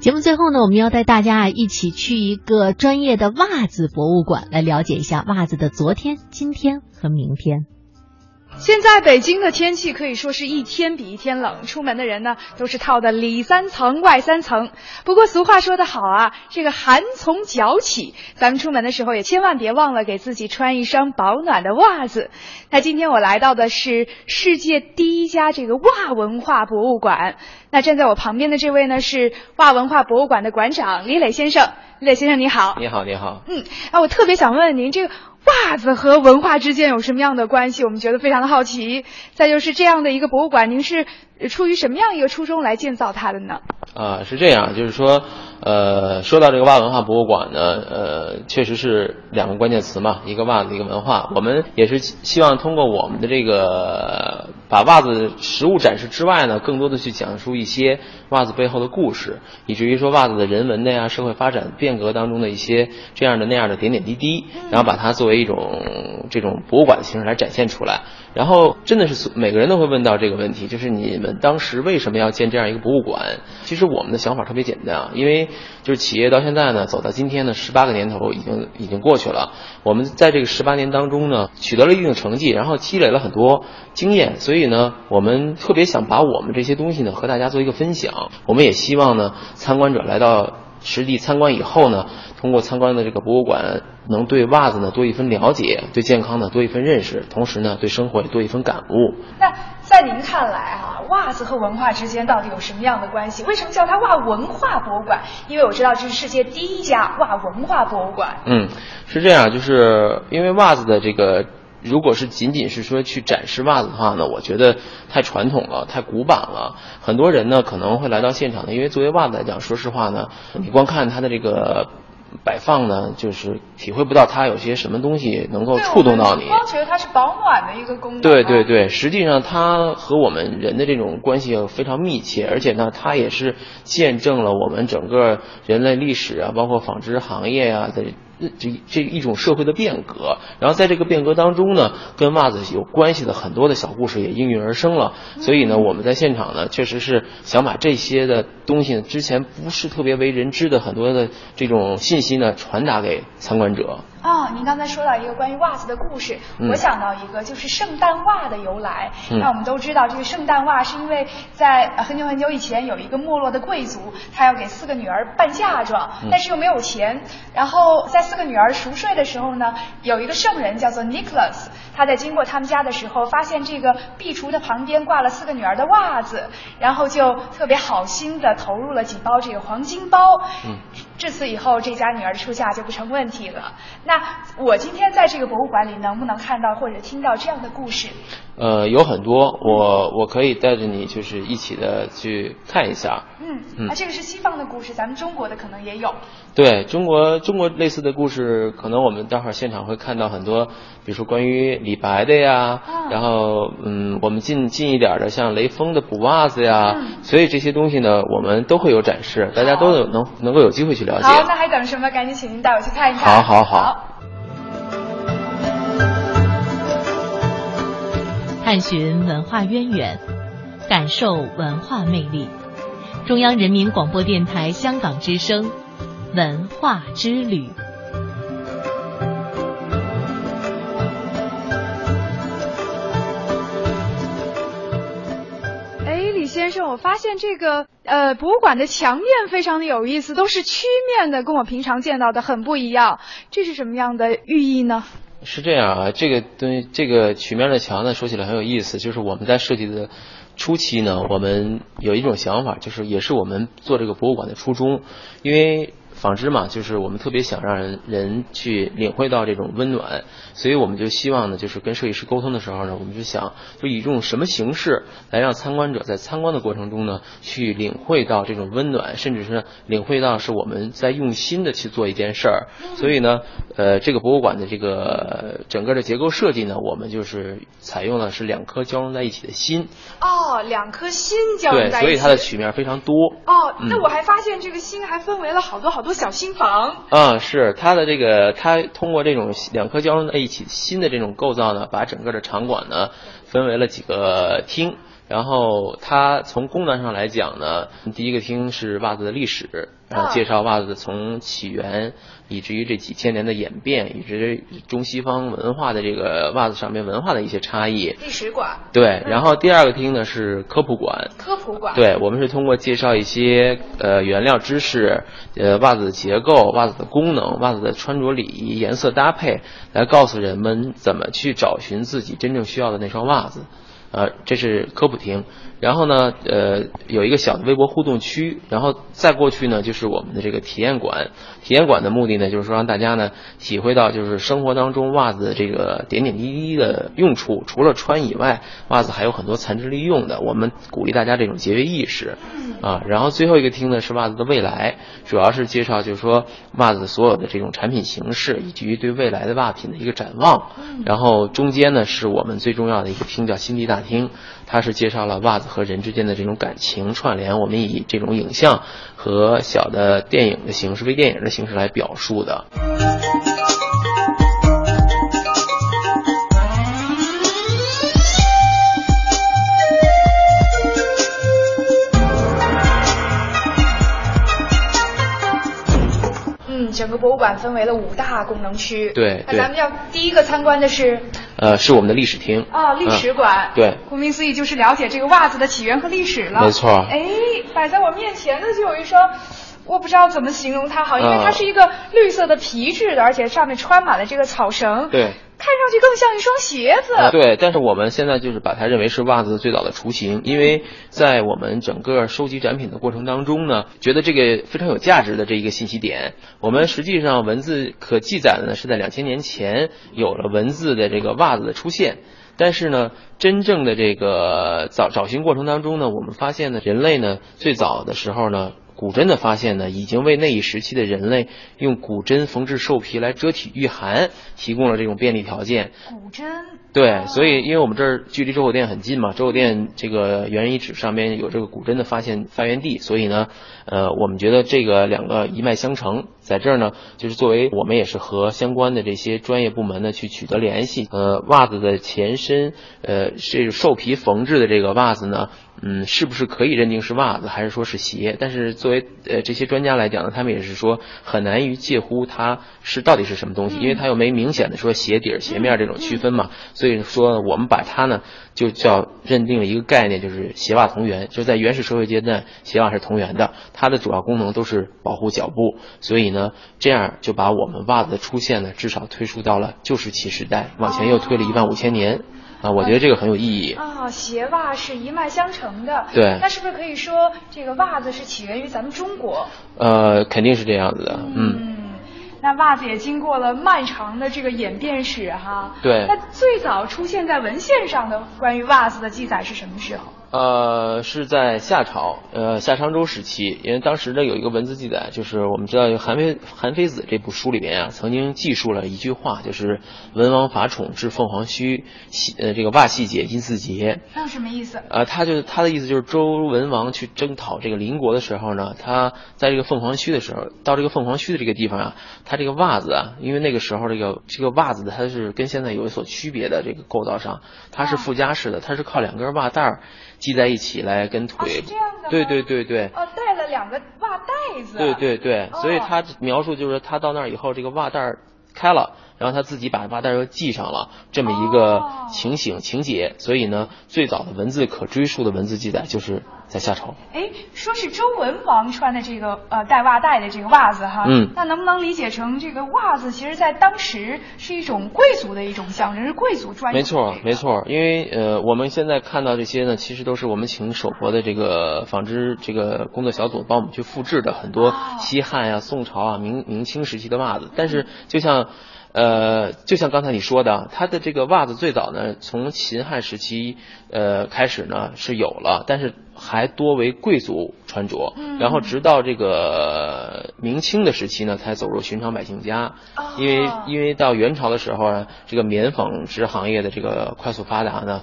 节目最后呢，我们要带大家啊一起去一个专业的袜子博物馆，来了解一下袜子的昨天、今天和明天。现在北京的天气可以说是一天比一天冷，出门的人呢都是套的里三层外三层。不过俗话说得好啊，这个寒从脚起，咱们出门的时候也千万别忘了给自己穿一双保暖的袜子。那今天我来到的是世界第一家这个袜文化博物馆。那站在我旁边的这位呢是袜文化博物馆的馆长李磊先生。李磊先生你好。你好，你好。嗯，啊，我特别想问问您这个。袜子和文化之间有什么样的关系？我们觉得非常的好奇。再就是这样的一个博物馆，您是出于什么样一个初衷来建造它的呢？啊，是这样，就是说，呃，说到这个袜文化博物馆呢，呃，确实是两个关键词嘛，一个袜子，一个文化。我们也是希望通过我们的这个把袜子实物展示之外呢，更多的去讲述一些袜子背后的故事，以至于说袜子的人文的呀、社会发展变革当中的一些这样的那样的点点滴滴，然后把它作为一种这种博物馆的形式来展现出来。然后真的是每个人都会问到这个问题，就是你们当时为什么要建这样一个博物馆？其实我们的想法特别简单啊，因为就是企业到现在呢，走到今天呢，十八个年头已经已经过去了。我们在这个十八年当中呢，取得了一定的成绩，然后积累了很多经验，所以呢，我们特别想把我们这些东西呢和大家做一个分享。我们也希望呢，参观者来到实地参观以后呢。通过参观的这个博物馆，能对袜子呢多一份了解，对健康呢多一份认识，同时呢对生活也多一份感悟。那在您看来啊，袜子和文化之间到底有什么样的关系？为什么叫它袜文化博物馆？因为我知道这是世界第一家袜文化博物馆。嗯，是这样，就是因为袜子的这个。如果是仅仅是说去展示袜子的话呢，我觉得太传统了，太古板了。很多人呢可能会来到现场呢，因为作为袜子来讲，说实话呢，你光看它的这个摆放呢，就是体会不到它有些什么东西能够触动到你。光觉得它是保暖的一个功能。对对对，实际上它和我们人的这种关系非常密切，而且呢，它也是见证了我们整个人类历史啊，包括纺织行业啊的。这这一种社会的变革，然后在这个变革当中呢，跟袜子有关系的很多的小故事也应运而生了。所以呢，我们在现场呢，确实是想把这些的东西，之前不是特别为人知的很多的这种信息呢，传达给参观者。哦，您刚才说到一个关于袜子的故事，我想到一个就是圣诞袜的由来。那我们都知道，这个圣诞袜是因为在很久很久以前有一个没落的贵族，他要给四个女儿办嫁妆，但是又没有钱。然后在四个女儿熟睡的时候呢，有一个圣人叫做 Nicholas，他在经过他们家的时候，发现这个壁橱的旁边挂了四个女儿的袜子，然后就特别好心的投入了几包这个黄金包。嗯，至此以后，这家女儿出嫁就不成问题了。那我今天在这个博物馆里能不能看到或者听到这样的故事？呃，有很多，我我可以带着你就是一起的去看一下。嗯嗯，啊，这个是西方的故事，咱们中国的可能也有。对中国中国类似的故事，可能我们待会儿现场会看到很多，比如说关于李白的呀，然后嗯，我们近近一点的像雷锋的补袜子呀，所以这些东西呢，我们都会有展示，大家都有能能够有机会去了解。好，那还等什么？赶紧请您带我去看一看。好好好。探寻文化渊源，感受文化魅力。中央人民广播电台香港之声。文化之旅。我发现这个呃博物馆的墙面非常的有意思，都是曲面的，跟我平常见到的很不一样。这是什么样的寓意呢？是这样啊，这个东西，这个曲面的墙呢，说起来很有意思，就是我们在设计的初期呢，我们有一种想法，就是也是我们做这个博物馆的初衷，因为。纺织嘛，就是我们特别想让人人去领会到这种温暖，所以我们就希望呢，就是跟设计师沟通的时候呢，我们就想，就以这种什么形式来让参观者在参观的过程中呢，去领会到这种温暖，甚至是领会到是我们在用心的去做一件事儿。所以呢，呃，这个博物馆的这个整个的结构设计呢，我们就是采用的是两颗交融在一起的心。哦，两颗心交融在一起。对，所以它的曲面非常多。哦，那我还发现这个心还分为了好多好多。小新房。啊，是它的这个，它通过这种两颗交融在一起新的这种构造呢，把整个的场馆呢分为了几个厅，然后它从功能上来讲呢，第一个厅是袜子的历史，然后介绍袜子从起源。以至于这几千年的演变，以及中西方文化的这个袜子上面文化的一些差异。历史馆。对，然后第二个厅呢是科普馆。科普馆。对，我们是通过介绍一些呃原料知识，呃袜子的结构、袜子的功能、袜子的穿着礼仪、颜色搭配，来告诉人们怎么去找寻自己真正需要的那双袜子。呃，这是科普厅。然后呢，呃，有一个小的微博互动区，然后再过去呢，就是我们的这个体验馆。体验馆的目的呢，就是说让大家呢体会到，就是生活当中袜子的这个点点滴滴的用处。除了穿以外，袜子还有很多残值利用的。我们鼓励大家这种节约意识。啊，然后最后一个厅呢是袜子的未来，主要是介绍就是说袜子所有的这种产品形式，以及对未来的袜品的一个展望。然后中间呢是我们最重要的一个厅，叫新地大厅。它是介绍了袜子和人之间的这种感情串联，我们以这种影像和小的电影的形式、微电影的形式来表述的。整个博物馆分为了五大功能区。对，那咱们要第一个参观的是，呃，是我们的历史厅。哦，历史馆。对，顾名思义就是了解这个袜子的起源和历史了。没错。哎，摆在我面前的就有一双，我不知道怎么形容它好，因为它是一个绿色的皮质的，而且上面穿满了这个草绳。对。看上去更像一双鞋子。对，但是我们现在就是把它认为是袜子最早的雏形，因为在我们整个收集展品的过程当中呢，觉得这个非常有价值的这一个信息点，我们实际上文字可记载的呢是在两千年前有了文字的这个袜子的出现，但是呢，真正的这个找找寻过程当中呢，我们发现呢，人类呢最早的时候呢。古针的发现呢，已经为那一时期的人类用古针缝制兽皮来遮体御寒提供了这种便利条件。古针。对，所以因为我们这儿距离周口店很近嘛，周口店这个猿人遗址上面有这个古针的发现发源地，所以呢，呃，我们觉得这个两个一脉相承，在这儿呢，就是作为我们也是和相关的这些专业部门呢去取得联系。呃，袜子的前身，呃，是兽皮缝制的这个袜子呢。嗯，是不是可以认定是袜子，还是说是鞋？但是作为呃这些专家来讲呢，他们也是说很难于介乎它是到底是什么东西，因为它又没明显的说鞋底儿、鞋面这种区分嘛。所以说我们把它呢就叫认定了一个概念，就是鞋袜同源。就在原始社会阶段，鞋袜是同源的，它的主要功能都是保护脚部。所以呢，这样就把我们袜子的出现呢，至少推出到了旧石器时代，往前又推了一万五千年。啊，我觉得这个很有意义啊！鞋袜是一脉相承的，对，那是不是可以说这个袜子是起源于咱们中国？呃，肯定是这样子的，嗯。那袜子也经过了漫长的这个演变史哈。对。那最早出现在文献上的关于袜子的记载是什么时候？呃，是在夏朝，呃，夏商周时期，因为当时呢有一个文字记载，就是我们知道《韩非韩非子》这部书里面啊，曾经记述了一句话，就是“文王伐宠至凤凰须，细呃这个袜细节因四节”。那什么意思？呃，他就是他的意思就是周文王去征讨这个邻国的时候呢，他在这个凤凰须的时候，到这个凤凰须的这个地方啊，他这个袜子啊，因为那个时候这个这个袜子的它是跟现在有所区别的这个构造上，它是附加式的，它是靠两根袜带儿。系在一起来跟腿，是这样的对对对对。哦，带了两个袜带子。对对对，所以他描述就是他到那儿以后，这个袜带开了，然后他自己把袜带又系上了，这么一个情形情节。所以呢，最早的文字可追溯的文字记载就是。在夏朝，哎，说是周文王穿的这个呃带袜带的这个袜子哈，嗯，那能不能理解成这个袜子，其实在当时是一种贵族的一种象征，是贵族专没错，没错，因为呃我们现在看到这些呢，其实都是我们请手博的这个纺织这个工作小组帮我们去复制的很多西汉呀、宋朝啊、明明清时期的袜子，但是就像。呃，就像刚才你说的，它的这个袜子最早呢，从秦汉时期呃开始呢是有了，但是还多为贵族穿着，然后直到这个明清的时期呢，才走入寻常百姓家。因为因为到元朝的时候呢，这个棉纺织行业的这个快速发达呢。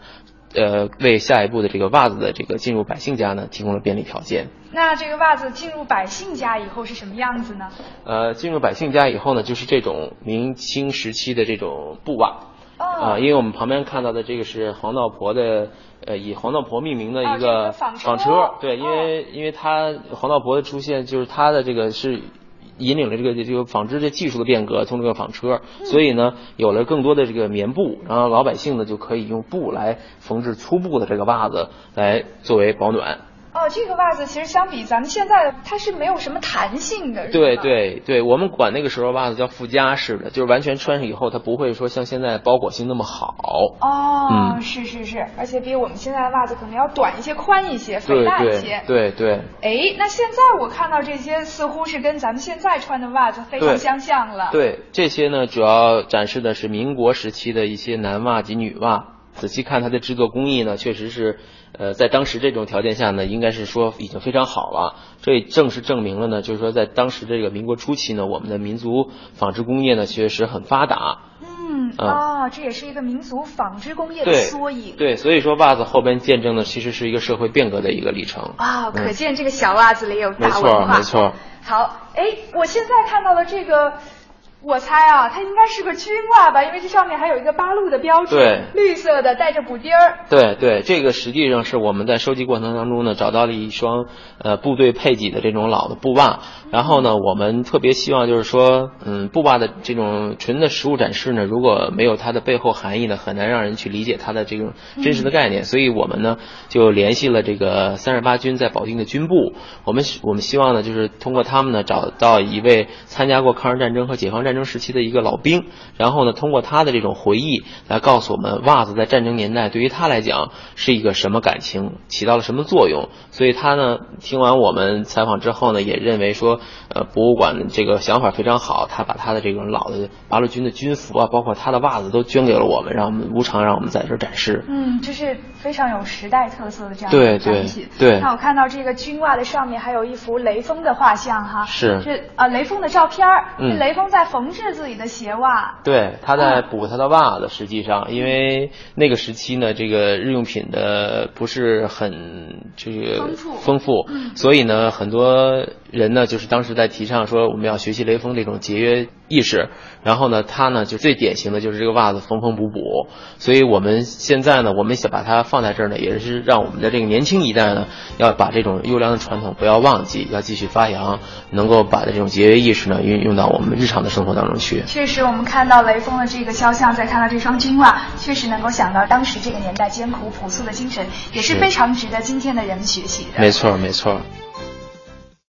呃，为下一步的这个袜子的这个进入百姓家呢，提供了便利条件。那这个袜子进入百姓家以后是什么样子呢？呃，进入百姓家以后呢，就是这种明清时期的这种布袜。啊，因为我们旁边看到的这个是黄道婆的，呃，以黄道婆命名的一个纺车。对，因为因为它黄道婆的出现，就是它的这个是引领了这个这个纺织的技术的变革，从这个纺车，所以呢，有了更多的这个棉布，然后老百姓呢就可以用布来缝制粗布的这个袜子，来作为保暖。哦，这个袜子其实相比咱们现在，它是没有什么弹性的。对对对，我们管那个时候袜子叫附加式的，就是完全穿上以后，它不会说像现在包裹性那么好。哦，嗯，是是是，而且比我们现在的袜子可能要短一些、宽一些、肥大一些。对对。哎，那现在我看到这些似乎是跟咱们现在穿的袜子非常相像了。对，这些呢主要展示的是民国时期的一些男袜及女袜。仔细看它的制作工艺呢，确实是。呃，在当时这种条件下呢，应该是说已经非常好了。这也正是证明了呢，就是说在当时这个民国初期呢，我们的民族纺织工业呢确实很发达。嗯啊，这也是一个民族纺织工业的缩影。对，所以说袜子后边见证的其实是一个社会变革的一个历程。啊，可见这个小袜子里有大文化。没错，没错。好，哎，我现在看到了这个。我猜啊，它应该是个军袜吧，因为这上面还有一个八路的标志，对，绿色的带着补丁儿。对对，这个实际上是我们在收集过程当中呢，找到了一双呃部队配给的这种老的布袜。然后呢，我们特别希望就是说，嗯，布袜的这种纯的实物展示呢，如果没有它的背后含义呢，很难让人去理解它的这种真实的概念。所以我们呢就联系了这个三十八军在保定的军部，我们我们希望呢就是通过他们呢找到一位参加过抗日战争和解放战争时期的一个老兵，然后呢通过他的这种回忆来告诉我们袜子在战争年代对于他来讲是一个什么感情，起到了什么作用。所以他呢听完我们采访之后呢，也认为说。呃，博物馆这个想法非常好，他把他的这种老的八路军的军服啊，包括他的袜子都捐给了我们，让我们无偿让我们在这展示。嗯，这是非常有时代特色的这样的展品。对，那我看到这个军袜的上面还有一幅雷锋的画像哈，是是啊，雷锋的照片儿，雷锋在缝制自己的鞋袜。对，他在补他的袜子。实际上，因为那个时期呢，这个日用品的不是很这个丰富，丰富，所以呢，很多人呢，就是当时。在提倡说我们要学习雷锋这种节约意识，然后呢，它呢就最典型的就是这个袜子缝缝补补，所以我们现在呢，我们想把它放在这儿呢，也是让我们的这个年轻一代呢，要把这种优良的传统不要忘记，要继续发扬，能够把这种节约意识呢运用到我们日常的生活当中去。确实，我们看到雷锋的这个肖像，再看到这双军袜，确实能够想到当时这个年代艰苦朴素的精神，也是非常值得今天的人们学习的。没错，没错。